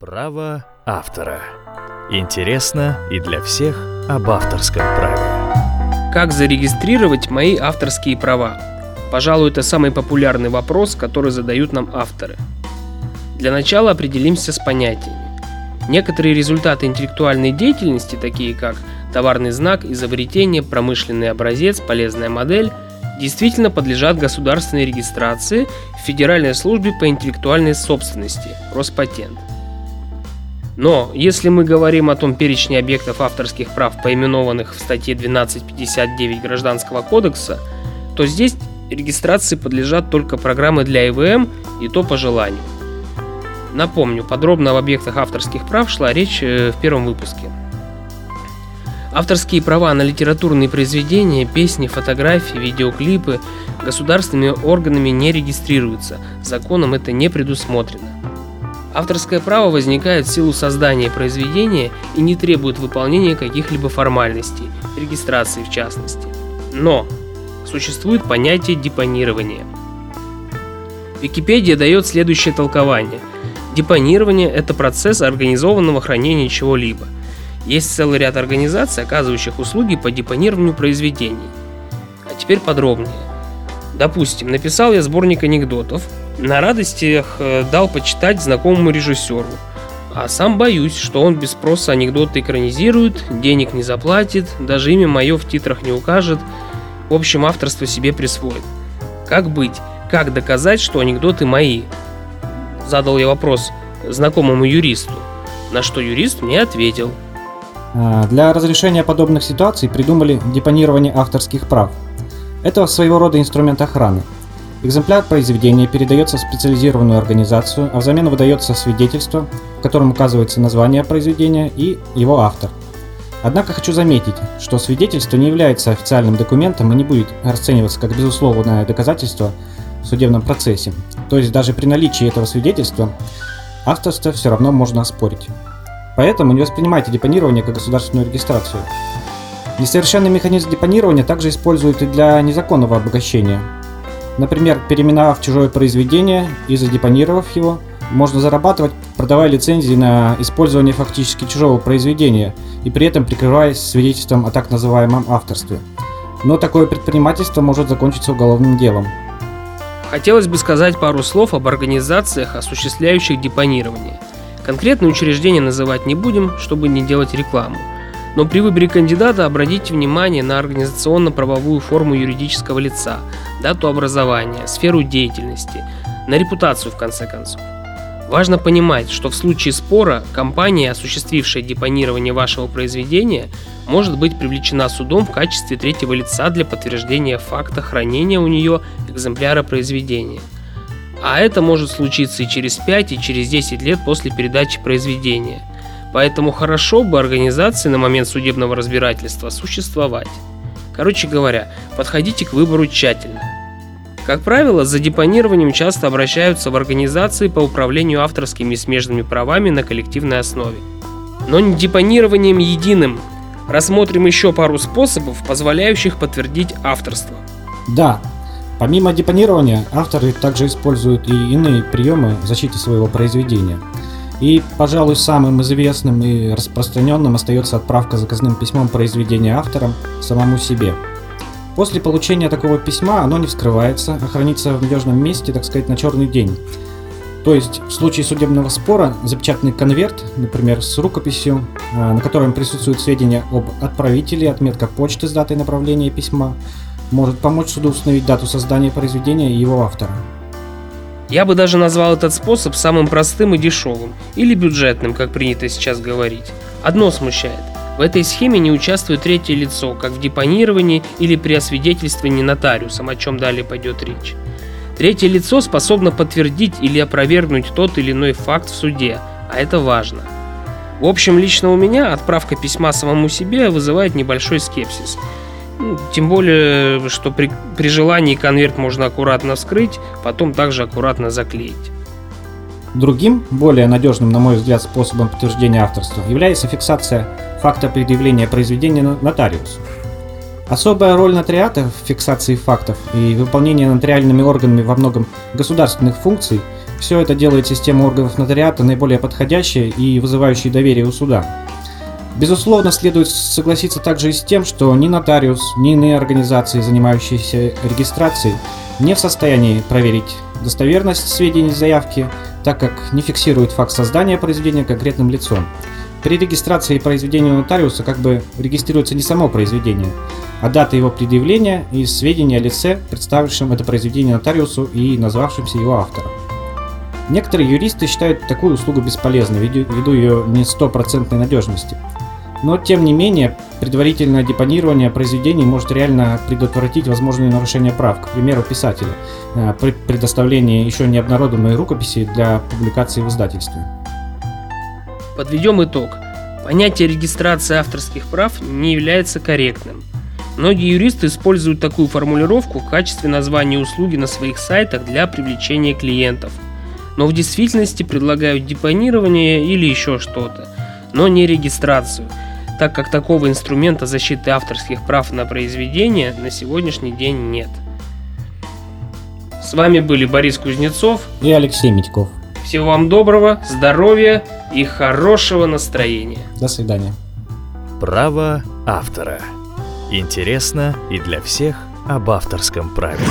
Право автора. Интересно и для всех об авторском праве. Как зарегистрировать мои авторские права? Пожалуй, это самый популярный вопрос, который задают нам авторы. Для начала определимся с понятиями. Некоторые результаты интеллектуальной деятельности, такие как товарный знак, изобретение, промышленный образец, полезная модель, действительно подлежат государственной регистрации в Федеральной службе по интеллектуальной собственности, Роспатент – но если мы говорим о том перечне объектов авторских прав, поименованных в статье 1259 Гражданского кодекса, то здесь регистрации подлежат только программы для ИВМ и то по желанию. Напомню, подробно об объектах авторских прав шла речь э, в первом выпуске. Авторские права на литературные произведения, песни, фотографии, видеоклипы государственными органами не регистрируются, законом это не предусмотрено. Авторское право возникает в силу создания произведения и не требует выполнения каких-либо формальностей, регистрации в частности. Но существует понятие депонирования. Википедия дает следующее толкование. Депонирование – это процесс организованного хранения чего-либо. Есть целый ряд организаций, оказывающих услуги по депонированию произведений. А теперь подробнее. Допустим, написал я сборник анекдотов, на радостях э, дал почитать знакомому режиссеру. А сам боюсь, что он без спроса анекдоты экранизирует, денег не заплатит, даже имя мое в титрах не укажет, в общем авторство себе присвоит. Как быть? Как доказать, что анекдоты мои? Задал я вопрос знакомому юристу, на что юрист мне ответил. А, для разрешения подобных ситуаций придумали депонирование авторских прав. Это своего рода инструмент охраны – Экземпляр произведения передается в специализированную организацию, а взамен выдается свидетельство, в котором указывается название произведения и его автор. Однако хочу заметить, что свидетельство не является официальным документом и не будет расцениваться как безусловное доказательство в судебном процессе. То есть даже при наличии этого свидетельства авторство все равно можно оспорить. Поэтому не воспринимайте депонирование как государственную регистрацию. Несовершенный механизм депонирования также используют и для незаконного обогащения – Например, переименовав чужое произведение и задепонировав его, можно зарабатывать, продавая лицензии на использование фактически чужого произведения и при этом прикрываясь свидетельством о так называемом авторстве. Но такое предпринимательство может закончиться уголовным делом. Хотелось бы сказать пару слов об организациях, осуществляющих депонирование. Конкретные учреждения называть не будем, чтобы не делать рекламу. Но при выборе кандидата обратите внимание на организационно-правовую форму юридического лица, дату образования, сферу деятельности, на репутацию в конце концов. Важно понимать, что в случае спора компания, осуществившая депонирование вашего произведения, может быть привлечена судом в качестве третьего лица для подтверждения факта хранения у нее экземпляра произведения. А это может случиться и через 5, и через 10 лет после передачи произведения – Поэтому хорошо бы организации на момент судебного разбирательства существовать. Короче говоря, подходите к выбору тщательно. Как правило, за депонированием часто обращаются в организации по управлению авторскими и смежными правами на коллективной основе. Но не депонированием единым. Рассмотрим еще пару способов, позволяющих подтвердить авторство. Да, помимо депонирования, авторы также используют и иные приемы защиты своего произведения – и, пожалуй, самым известным и распространенным остается отправка заказным письмом произведения автором самому себе. После получения такого письма оно не вскрывается, а хранится в надежном месте, так сказать, на черный день. То есть в случае судебного спора запечатанный конверт, например, с рукописью, а, на котором присутствуют сведения об отправителе, отметка почты с датой направления письма, может помочь суду установить дату создания произведения и его автора. Я бы даже назвал этот способ самым простым и дешевым, или бюджетным, как принято сейчас говорить. Одно смущает. В этой схеме не участвует третье лицо, как в депонировании или при освидетельствовании нотариусом, о чем далее пойдет речь. Третье лицо способно подтвердить или опровергнуть тот или иной факт в суде, а это важно. В общем, лично у меня отправка письма самому себе вызывает небольшой скепсис – тем более, что при, при желании конверт можно аккуратно вскрыть, потом также аккуратно заклеить. Другим, более надежным, на мой взгляд, способом подтверждения авторства является фиксация факта предъявления произведения нотариусу. Особая роль нотариата в фиксации фактов и выполнении нотариальными органами во многом государственных функций Все это делает систему органов нотариата наиболее подходящей и вызывающей доверие у суда. Безусловно, следует согласиться также и с тем, что ни нотариус, ни иные организации, занимающиеся регистрацией, не в состоянии проверить достоверность сведений заявки, так как не фиксирует факт создания произведения конкретным лицом. При регистрации произведения нотариуса как бы регистрируется не само произведение, а дата его предъявления и сведения о лице, представившем это произведение нотариусу и назвавшимся его автором. Некоторые юристы считают такую услугу бесполезной ввиду ее не стопроцентной надежности. Но, тем не менее, предварительное депонирование произведений может реально предотвратить возможные нарушения прав, к примеру, писателя, э, при предоставлении еще не обнародованной рукописи для публикации в издательстве. Подведем итог. Понятие регистрации авторских прав не является корректным. Многие юристы используют такую формулировку в качестве названия услуги на своих сайтах для привлечения клиентов. Но в действительности предлагают депонирование или еще что-то, но не регистрацию, так как такого инструмента защиты авторских прав на произведение на сегодняшний день нет. С вами были Борис Кузнецов и Алексей Митьков. Всего вам доброго, здоровья и хорошего настроения. До свидания. Право автора. Интересно и для всех об авторском праве.